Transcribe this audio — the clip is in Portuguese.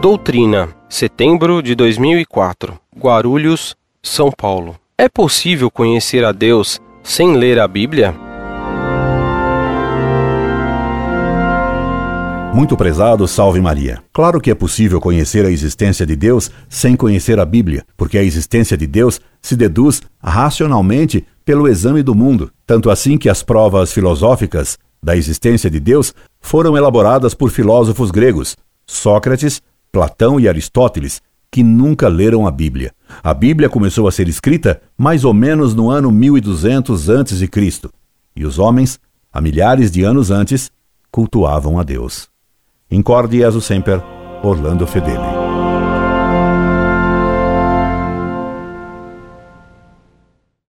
Doutrina, setembro de 2004, Guarulhos, São Paulo. É possível conhecer a Deus sem ler a Bíblia? Muito prezado, salve Maria. Claro que é possível conhecer a existência de Deus sem conhecer a Bíblia, porque a existência de Deus se deduz racionalmente pelo exame do mundo, tanto assim que as provas filosóficas da existência de Deus foram elaboradas por filósofos gregos, Sócrates, Platão e Aristóteles, que nunca leram a Bíblia. A Bíblia começou a ser escrita mais ou menos no ano 1200 a.C. E os homens, há milhares de anos antes, cultuavam a Deus. Incorde Jesus Semper, Orlando Fedeli.